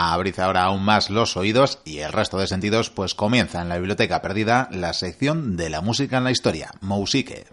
Abrid ahora aún más los oídos y el resto de sentidos, pues comienza en la biblioteca perdida la sección de la música en la historia, Musique.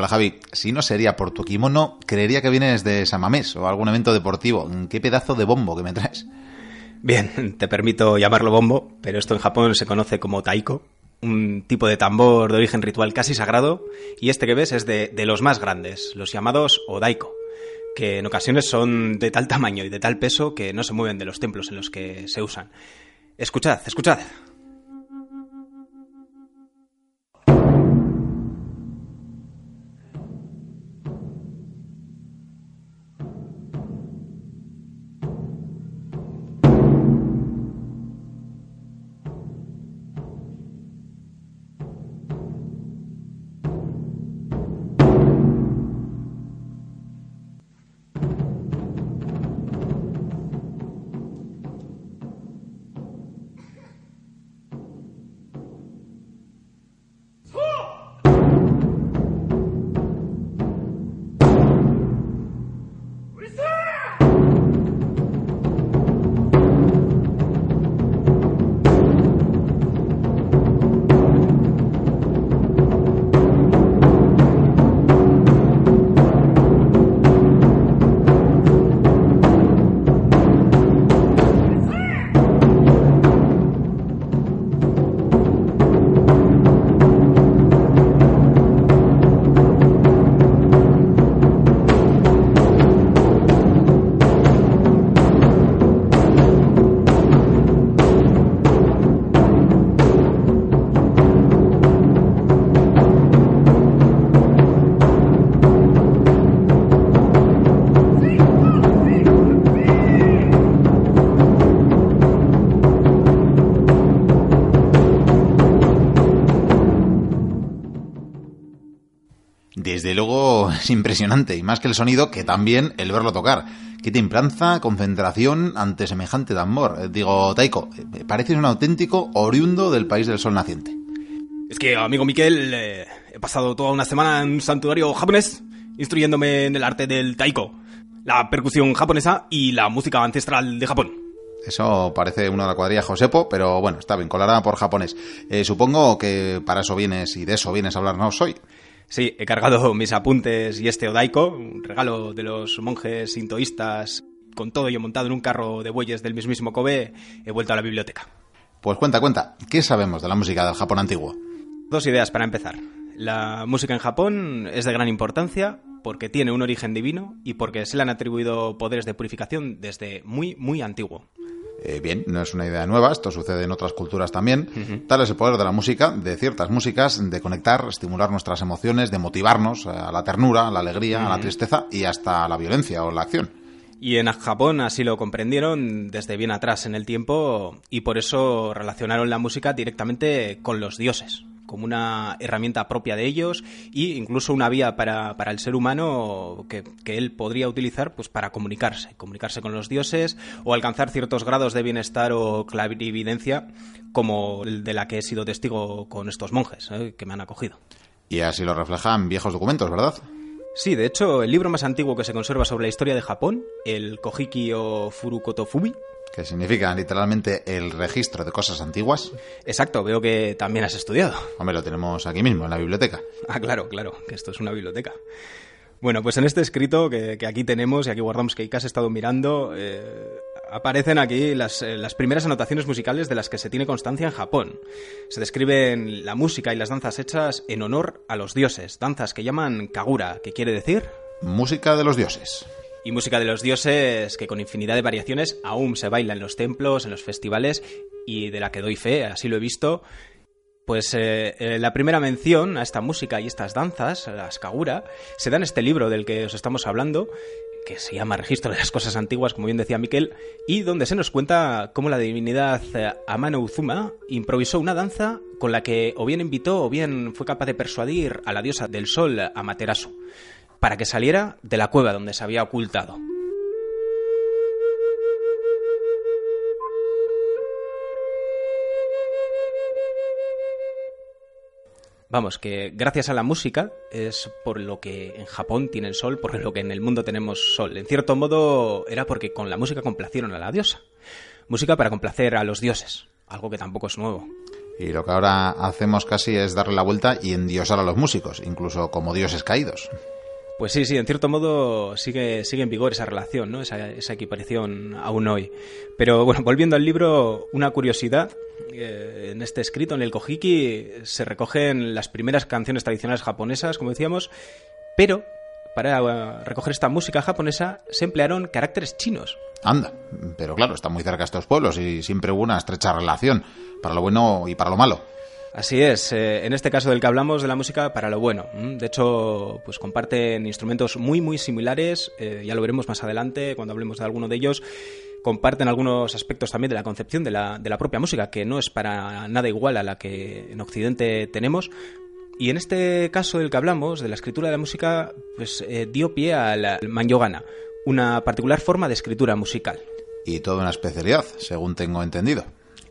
Hola Javi, si no sería por tu kimono, creería que vienes de Samamés o algún evento deportivo. ¿Qué pedazo de bombo que me traes? Bien, te permito llamarlo bombo, pero esto en Japón se conoce como taiko, un tipo de tambor de origen ritual casi sagrado, y este que ves es de, de los más grandes, los llamados odaiko, que en ocasiones son de tal tamaño y de tal peso que no se mueven de los templos en los que se usan. Escuchad, escuchad. Es impresionante, y más que el sonido, que también el verlo tocar. Qué templanza, concentración ante semejante tambor. Eh, Digo, Taiko, eh, pareces un auténtico oriundo del país del sol naciente. Es que, amigo Miquel, eh, he pasado toda una semana en un santuario japonés instruyéndome en el arte del taiko, la percusión japonesa y la música ancestral de Japón. Eso parece una de la cuadrilla Josepo, pero bueno, está bien, colará por japonés. Eh, supongo que para eso vienes y de eso vienes a hablarnos hoy. Sí, he cargado mis apuntes y este odaiko, un regalo de los monjes sintoístas, con todo ello montado en un carro de bueyes del mismísimo Kobe, he vuelto a la biblioteca. Pues cuenta, cuenta, ¿qué sabemos de la música del Japón antiguo? Dos ideas para empezar. La música en Japón es de gran importancia porque tiene un origen divino y porque se le han atribuido poderes de purificación desde muy, muy antiguo. Eh, bien, no es una idea nueva, esto sucede en otras culturas también. Tal es el poder de la música, de ciertas músicas, de conectar, estimular nuestras emociones, de motivarnos a la ternura, a la alegría, a la tristeza y hasta a la violencia o la acción. Y en Japón así lo comprendieron desde bien atrás en el tiempo y por eso relacionaron la música directamente con los dioses como una herramienta propia de ellos e incluso una vía para, para el ser humano que, que, él podría utilizar pues, para comunicarse, comunicarse con los dioses o alcanzar ciertos grados de bienestar o clarividencia como el de la que he sido testigo con estos monjes ¿eh? que me han acogido. Y así lo reflejan viejos documentos, ¿verdad? Sí, de hecho, el libro más antiguo que se conserva sobre la historia de Japón, el Kojiki o Furukotofubi, que significa literalmente el registro de cosas antiguas. Exacto, veo que también has estudiado. Hombre, lo tenemos aquí mismo, en la biblioteca. Ah, claro, claro, que esto es una biblioteca. Bueno, pues en este escrito que, que aquí tenemos y aquí guardamos que has estado mirando, eh, aparecen aquí las, eh, las, primeras anotaciones musicales de las que se tiene constancia en Japón. Se describen la música y las danzas hechas en honor a los dioses, danzas que llaman kagura, que quiere decir... Música de los dioses y música de los dioses que con infinidad de variaciones aún se baila en los templos, en los festivales y de la que doy fe, así lo he visto. Pues eh, eh, la primera mención a esta música y estas danzas, las kagura, se da en este libro del que os estamos hablando que se llama Registro de las Cosas Antiguas, como bien decía Miquel, y donde se nos cuenta cómo la divinidad eh, Amano Uzuma improvisó una danza con la que o bien invitó o bien fue capaz de persuadir a la diosa del sol, Amaterasu, para que saliera de la cueva donde se había ocultado. Vamos, que gracias a la música es por lo que en Japón tienen sol, por lo que en el mundo tenemos sol. En cierto modo era porque con la música complacieron a la diosa. Música para complacer a los dioses, algo que tampoco es nuevo. Y lo que ahora hacemos casi es darle la vuelta y endiosar a los músicos, incluso como dioses caídos. Pues sí, sí, en cierto modo sigue, sigue en vigor esa relación, ¿no? Esa, esa equiparación aún hoy. Pero bueno, volviendo al libro, una curiosidad eh, en este escrito, en el Kojiki, se recogen las primeras canciones tradicionales japonesas, como decíamos, pero para eh, recoger esta música japonesa se emplearon caracteres chinos. Anda, pero claro, están muy cerca estos pueblos y siempre hubo una estrecha relación, para lo bueno y para lo malo. Así es, eh, en este caso del que hablamos de la música para lo bueno. De hecho, pues comparten instrumentos muy muy similares, ya lo veremos más adelante cuando hablemos de alguno de ellos comparten algunos aspectos también de la concepción de la, de la propia música, que no es para nada igual a la que en Occidente tenemos, y en este caso del que hablamos, de la escritura de la música, pues eh, dio pie al manyogana, una particular forma de escritura musical. Y toda una especialidad, según tengo entendido.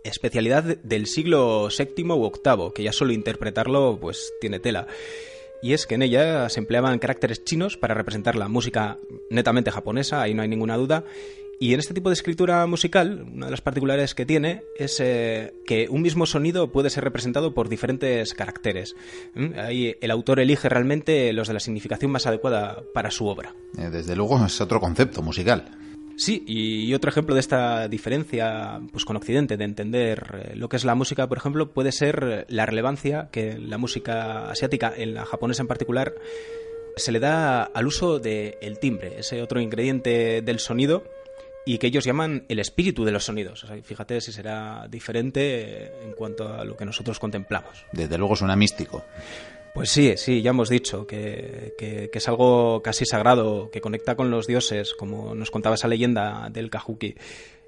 Especialidad del siglo VII u VIII, que ya solo interpretarlo pues tiene tela. Y es que en ella se empleaban caracteres chinos para representar la música netamente japonesa, ahí no hay ninguna duda, y en este tipo de escritura musical, una de las particularidades que tiene es eh, que un mismo sonido puede ser representado por diferentes caracteres. Ahí el autor elige realmente los de la significación más adecuada para su obra. Eh, desde luego es otro concepto musical. Sí, y otro ejemplo de esta diferencia pues, con Occidente, de entender eh, lo que es la música, por ejemplo, puede ser la relevancia que la música asiática, en la japonesa en particular, se le da al uso del timbre, ese otro ingrediente del sonido y que ellos llaman el espíritu de los sonidos. fíjate si será diferente en cuanto a lo que nosotros contemplamos. Desde luego suena místico. Pues sí, sí, ya hemos dicho que, es algo casi sagrado, que conecta con los dioses, como nos contaba esa leyenda del Kajuki.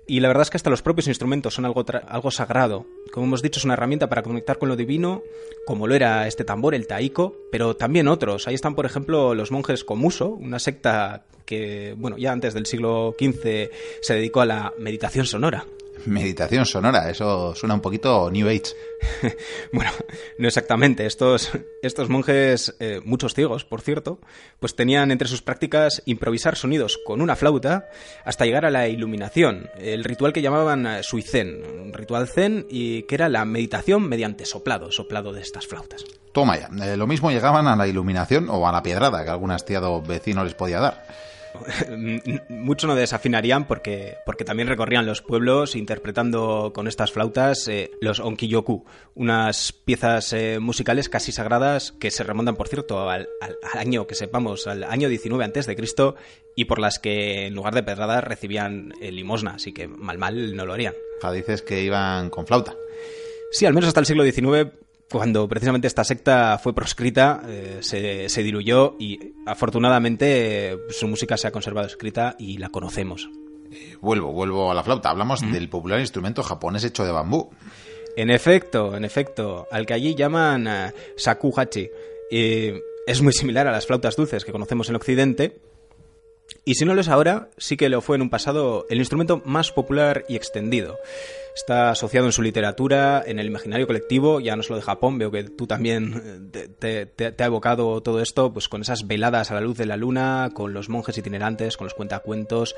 Y la verdad es que hasta los propios instrumentos son algo, algo sagrado. Como hemos dicho, es una herramienta para conectar con lo divino, como lo era este tambor, el taiko, pero también otros. Ahí están, por ejemplo, los monjes Komuso, una secta que, bueno, ya antes del siglo XV se dedicó a la meditación sonora. Meditación sonora, eso suena un poquito New Age. bueno, no exactamente. Estos, estos monjes, eh, muchos ciegos, por cierto, pues tenían entre sus prácticas improvisar sonidos con una flauta hasta llegar a la iluminación, el ritual que llamaban eh, suizen, un ritual zen y que era la meditación mediante soplado, soplado de estas flautas. Toma ya, eh, lo mismo llegaban a la iluminación o a la piedrada que algún hastiado vecino les podía dar. Mucho no desafinarían porque, porque también recorrían los pueblos interpretando con estas flautas eh, los onkiyoku, unas piezas eh, musicales casi sagradas que se remontan, por cierto, al, año que sepamos, al año 19 antes de Cristo y por las que en lugar de pedradas recibían eh, limosna, así que mal mal no lo harían. Ah, dices que iban con flauta. Sí, al menos hasta el siglo XIX cuando precisamente esta secta fue proscrita, eh, se, diluyó y afortunadamente su música se ha conservado escrita y la conocemos. Eh, vuelvo, vuelvo a la flauta. Hablamos del popular instrumento japonés hecho de bambú. En efecto, en efecto, al que allí llaman uh, shakuhachi. es muy similar a las flautas dulces que conocemos en Occidente, y si no lo es ahora, sí que lo fue en un pasado el instrumento más popular y extendido. Está asociado en su literatura, en el imaginario colectivo, ya no solo de Japón, veo que tú también eh, te, ha evocado todo esto, pues con esas veladas a la luz de la luna, con los monjes itinerantes, con los cuentacuentos,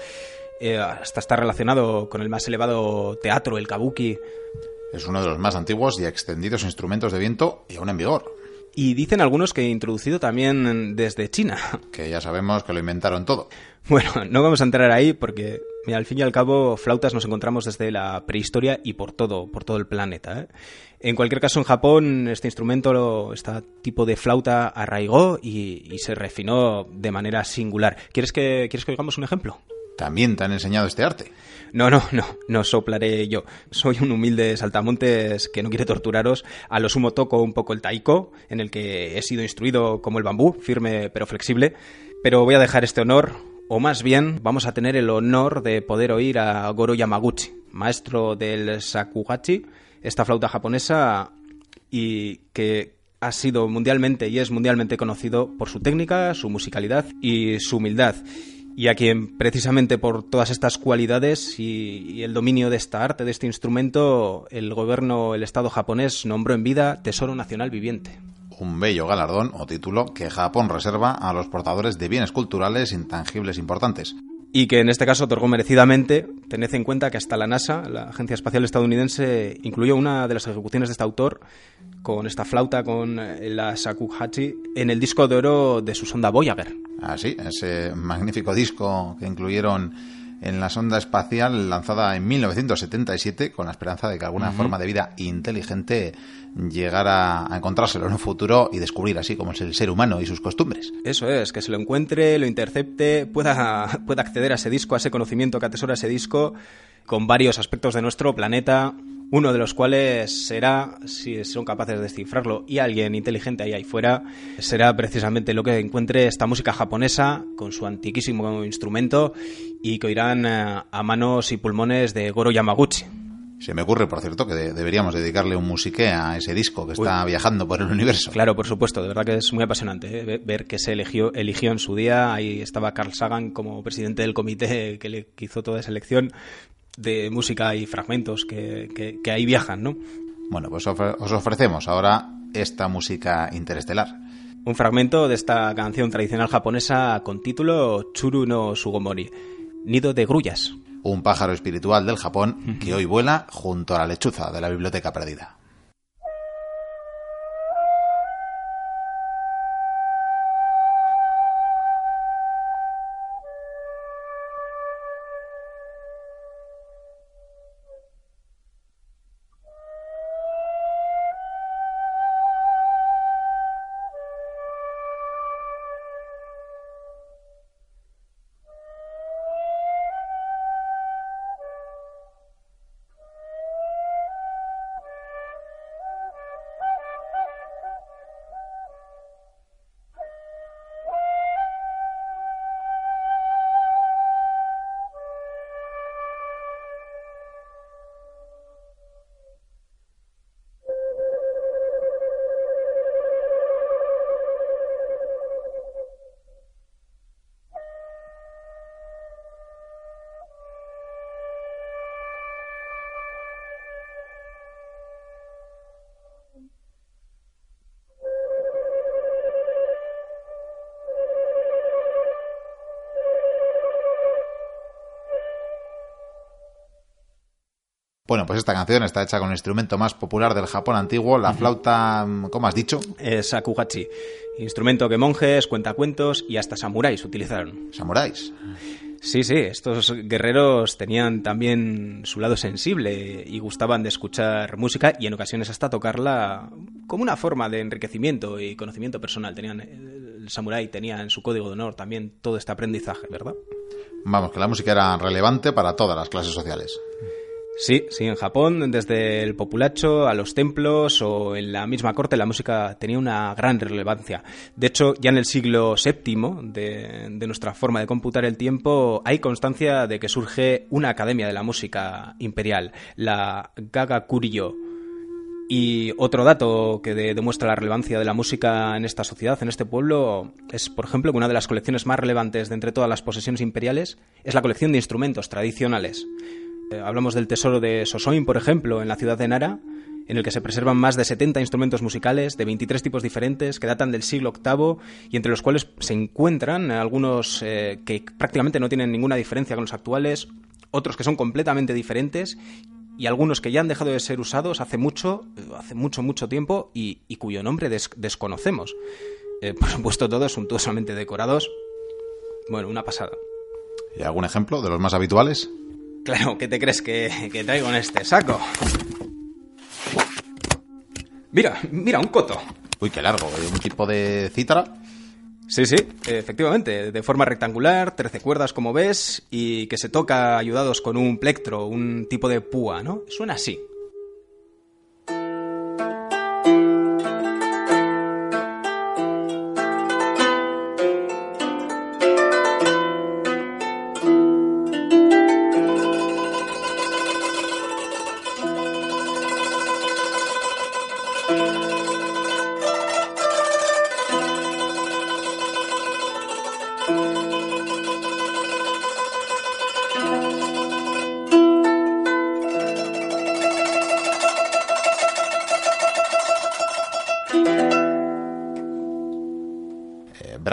eh, hasta está relacionado con el más elevado teatro, el kabuki. Es uno de los más antiguos y extendidos instrumentos de viento y aún en vigor. Y dicen algunos que introducido también desde China. Que ya sabemos que lo inventaron todo. Bueno, no vamos a entrar ahí porque, al fin y al cabo, flautas nos encontramos desde la prehistoria y por todo, por todo el planeta. ¿eh? En cualquier caso, en Japón, este instrumento, este tipo de flauta arraigó y, se refinó de manera singular. ¿Quieres que, ¿Quieres que oigamos un ejemplo? ¿También te han enseñado este arte? No, no, no, no soplaré yo. Soy un humilde saltamontes que no quiere torturaros. A lo sumo toco un poco el taiko, en el que he sido instruido como el bambú, firme pero flexible. Pero voy a dejar este honor o más bien vamos a tener el honor de poder oír a Goro Yamaguchi, maestro del shakuhachi, esta flauta japonesa y que ha sido mundialmente y es mundialmente conocido por su técnica, su musicalidad y su humildad. Y a quien precisamente por todas estas cualidades y, el dominio de esta arte, de este instrumento, el gobierno, el Estado japonés nombró en vida Tesoro Nacional Viviente un bello galardón o título que Japón reserva a los portadores de bienes culturales intangibles importantes. Y que en este caso otorgó merecidamente, tened en cuenta que hasta la NASA, la Agencia Espacial Estadounidense, incluyó una de las ejecuciones de este autor con esta flauta, con la Sakuhachi, en el disco de oro de su sonda Voyager. Ah, sí, ese magnífico disco que incluyeron en la sonda espacial lanzada en 1977 con la esperanza de que alguna forma de vida inteligente llegara a encontrárselo en un futuro y descubrir así cómo es el ser humano y sus costumbres. Eso es, que se lo encuentre, lo intercepte, pueda, pueda acceder a ese disco, a ese conocimiento que atesora ese disco con varios aspectos de nuestro planeta, uno de los cuales será, si son capaces de descifrarlo y alguien inteligente ahí, ahí fuera, será precisamente lo que encuentre esta música japonesa con su antiquísimo instrumento y que oirán eh, a manos y pulmones de Goro Yamaguchi. Se me ocurre, por cierto, que deberíamos dedicarle un musique a ese disco que está viajando por el universo. Claro, por supuesto, de verdad que es muy apasionante ¿eh? ver que se eligió, eligió en su día. Ahí estaba Carl Sagan como presidente del comité que le hizo toda esa elección de música y fragmentos que, ahí viajan, ¿no? Bueno, pues os ofrecemos ahora esta música interestelar. Un fragmento de esta canción tradicional japonesa con título Churu no Sugomori, Nido de Grullas. Un pájaro espiritual del Japón que hoy vuela junto a la lechuza de la biblioteca perdida. Bueno, pues esta canción está hecha con el instrumento más popular del Japón antiguo, la flauta, ¿cómo has dicho? Es Sakuhachi, instrumento que monjes, cuentacuentos y hasta samuráis utilizaron. ¿Samuráis? Sí, sí, estos guerreros tenían también su lado sensible y gustaban de escuchar música y en ocasiones hasta tocarla como una forma de enriquecimiento y conocimiento personal. Tenían, el samurái tenía en su código de honor también todo este aprendizaje, ¿verdad? Vamos, que la música era relevante para todas las clases sociales. Sí, sí, en Japón, desde el populacho a los templos o en la misma corte, la música tenía una gran relevancia. De hecho, ya en el siglo VII de, nuestra forma de computar el tiempo, hay constancia de que surge una academia de la música imperial, la Gagakuryo. Y otro dato que demuestra la relevancia de la música en esta sociedad, en este pueblo, es, por ejemplo, que una de las colecciones más relevantes de entre todas las posesiones imperiales es la colección de instrumentos tradicionales. Eh, hablamos del tesoro de Sosoin, por ejemplo, en la ciudad de Nara, en el que se preservan más de 70 instrumentos musicales de 23 tipos diferentes que datan del siglo VIII y entre los cuales se encuentran algunos eh, que prácticamente no tienen ninguna diferencia con los actuales, otros que son completamente diferentes y algunos que ya han dejado de ser usados hace mucho, eh, hace mucho, mucho tiempo y, cuyo nombre desconocemos. por supuesto, todos suntuosamente decorados. Bueno, una pasada. ¿Y algún ejemplo de los más habituales? Claro, ¿qué te crees que, traigo en este saco? Mira, mira, un coto. Uy, qué largo. ¿Un tipo de cítara? Sí, sí, efectivamente, de forma rectangular, 13 cuerdas como ves, y que se toca ayudados con un plectro, un tipo de púa, ¿no? Suena así.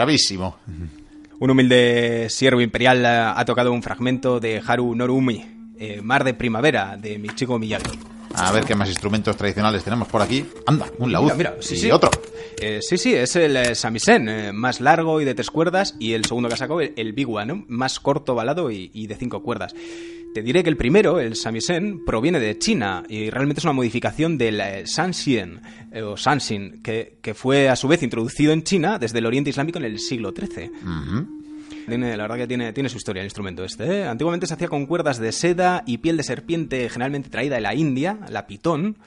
Bravísimo. Un humilde siervo imperial ha tocado un fragmento de Haru Norumi, eh, Mar de Primavera, de Michiko Miyagi. A ver qué más instrumentos tradicionales tenemos por aquí. Anda, un laúd. Mira, sí, y sí. otro. Eh, sí, sí, es el eh, samisen, eh, más largo y de tres cuerdas, y el segundo que ha sacado, el, el biwa, ¿no? Más corto, balado y, y de cinco cuerdas. Te diré que el primero, el samisen, proviene de China y realmente es una modificación del eh, eh, o sanxin, que, que fue a su vez introducido en China desde el Oriente Islámico en el siglo XIII. Tiene, la verdad que tiene, tiene su historia el instrumento este. ¿eh? Antiguamente se hacía con cuerdas de seda y piel de serpiente generalmente traída de la India, la pitón.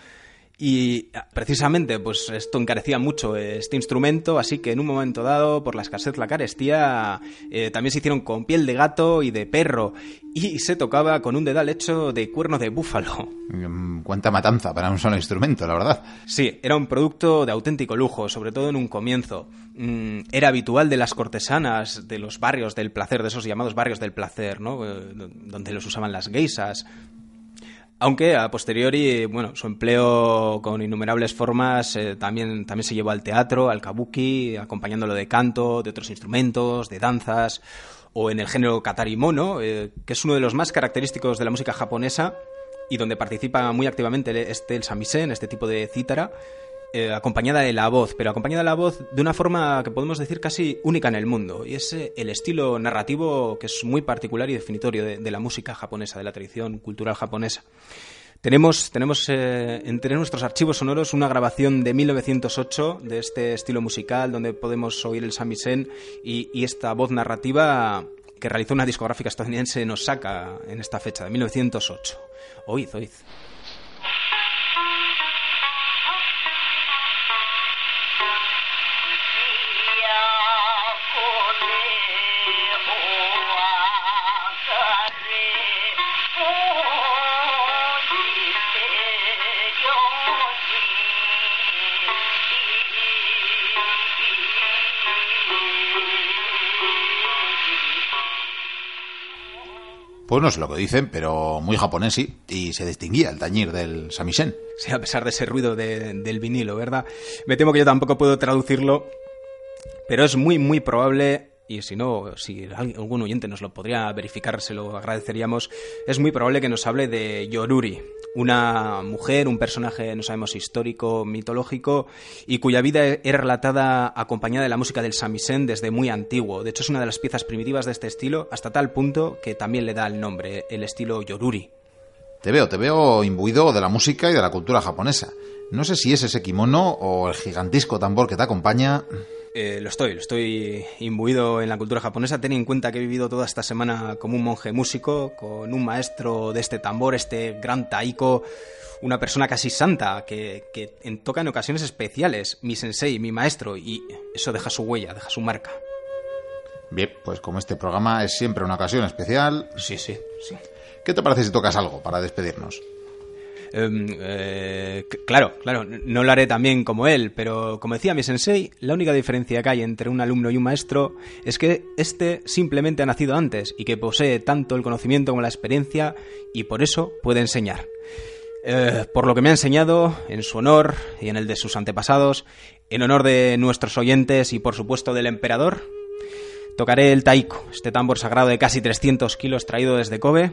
Y ah, precisamente, pues esto encarecía mucho este instrumento, así que en un momento dado, por la escasez, la carestía, eh, también se hicieron con piel de gato y de perro, y se tocaba con un dedal hecho de cuerno de búfalo. Mm, Cuánta matanza para un solo instrumento, la verdad. Sí, era un producto de auténtico lujo, sobre todo en un comienzo. Mm, era habitual de las cortesanas de los barrios del placer, de esos llamados barrios del placer, ¿no? Eh, donde los usaban las geisas. Aunque a posteriori, bueno, su empleo con innumerables formas eh, también, también se llevó al teatro, al kabuki, acompañándolo de canto, de otros instrumentos, de danzas, o en el género katari mono, eh, que es uno de los más característicos de la música japonesa y donde participa muy activamente este el samisen, este tipo de cítara, eh, acompañada de la voz, pero acompañada de la voz de una forma que podemos decir casi única en el mundo, y es eh, el estilo narrativo que es muy particular y definitorio de, de la música japonesa, de la tradición cultural japonesa. Tenemos, tenemos eh, entre nuestros archivos sonoros una grabación de 1908 de este estilo musical donde podemos oír el samisen y, y esta voz narrativa que realizó una discográfica estadounidense nos saca en esta fecha de 1908. Oíd, oíd. Pues no sé lo que dicen, pero muy japonés sí. Y se distinguía el tañir del samisen. Sí, a pesar de ese ruido de- del vinilo, ¿verdad? Me temo que yo tampoco puedo traducirlo, pero es muy, muy probable, y si no, si al- algún oyente nos lo podría verificar, se lo agradeceríamos, es muy probable que nos hable de Yoruri, una mujer, un personaje, no sabemos, histórico, mitológico, y cuya vida era relatada acompañada de la música del samisen desde muy antiguo. De hecho, es una de las piezas primitivas de este estilo, hasta tal punto que también le da el nombre, el estilo Yoruri. Te veo, te veo imbuido de la música y de la cultura japonesa. No sé si es ese kimono o el gigantesco tambor que te acompaña. Eh, lo estoy, lo estoy imbuido en la cultura japonesa. Ten en cuenta que he vivido toda esta semana como un monje músico, con un maestro de este tambor, este gran taiko, una persona casi santa que, que toca en ocasiones especiales, mi sensei, mi maestro, y eso deja su huella, deja su marca. Bien, pues como este programa es siempre una ocasión especial, Sí, sí, sí. ¿qué te parece si tocas algo para despedirnos? Em, eh, claro, claro, no lo haré también como él, pero como decía mi sensei, la única diferencia que hay entre un alumno y un maestro es que este simplemente ha nacido antes y que posee tanto el conocimiento como la experiencia y por eso puede enseñar. Eh, por lo que me ha enseñado, en su honor y en el de sus antepasados, en honor de nuestros oyentes y por supuesto del emperador, tocaré el taiko, este tambor sagrado de casi 300 kilos traído desde Kobe,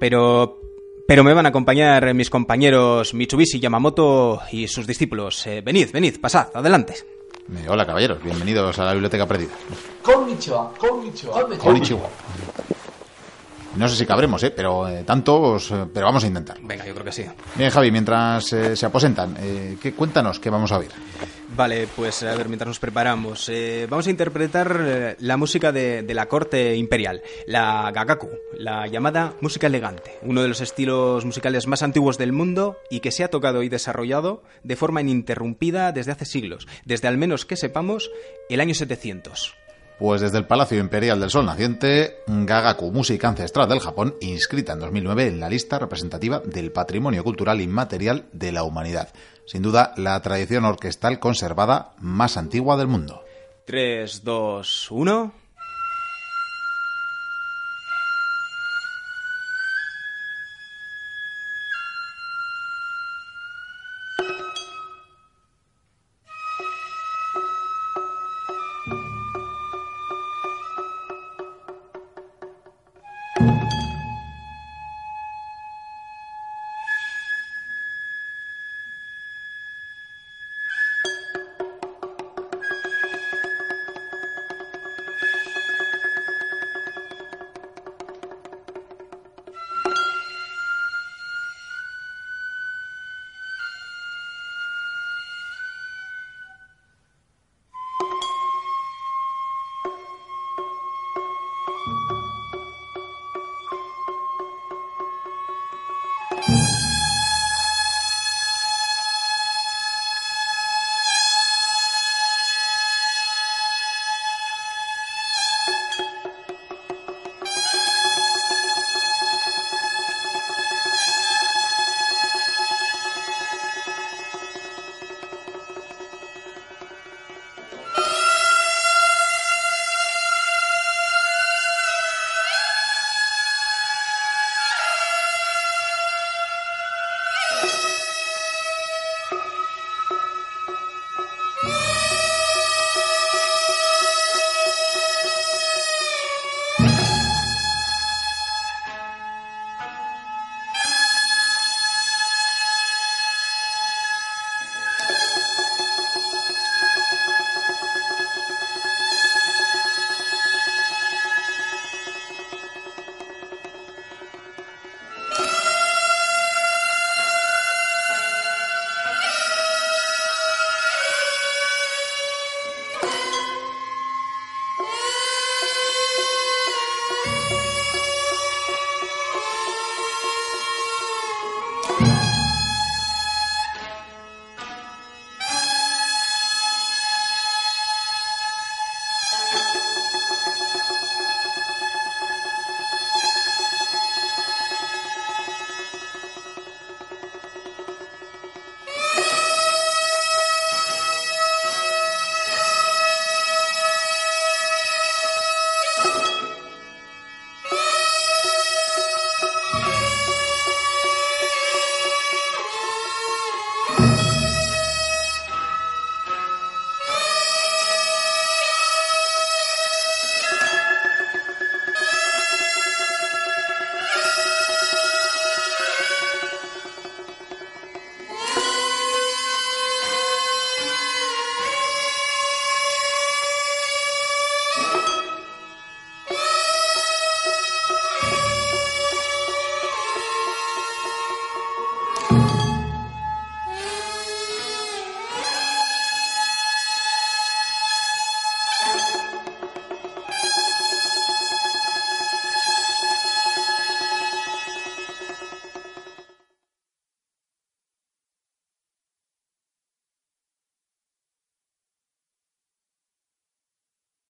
pero pero me van a acompañar mis compañeros Mitsubishi Yamamoto y sus discípulos. Eh, venid, venid, pasad, adelante. Eh, hola caballeros, bienvenidos a la Biblioteca Perdida. Konnichiwa, konnichiwa, Konnichiwa. No sé si cabremos, ¿eh? pero eh, tantos, eh, pero vamos a intentar. Venga, yo creo que sí. Bien, Javi, mientras eh, se aposentan, eh, ¿qué, cuéntanos qué vamos a oír. Vale, pues a ver, mientras nos preparamos, vamos a interpretar la música de, de la corte imperial, la gagaku, la llamada música elegante, uno de los estilos musicales más antiguos del mundo y que se ha tocado y desarrollado de forma ininterrumpida desde hace siglos, desde al menos que sepamos el año 700. Pues desde el Palacio Imperial del Sol Naciente, Gagaku, música ancestral del Japón, inscrita en 2009 en la lista representativa del Patrimonio Cultural Inmaterial de la Humanidad. Sin duda, la tradición orquestal conservada más antigua del mundo. 3, 2, 1.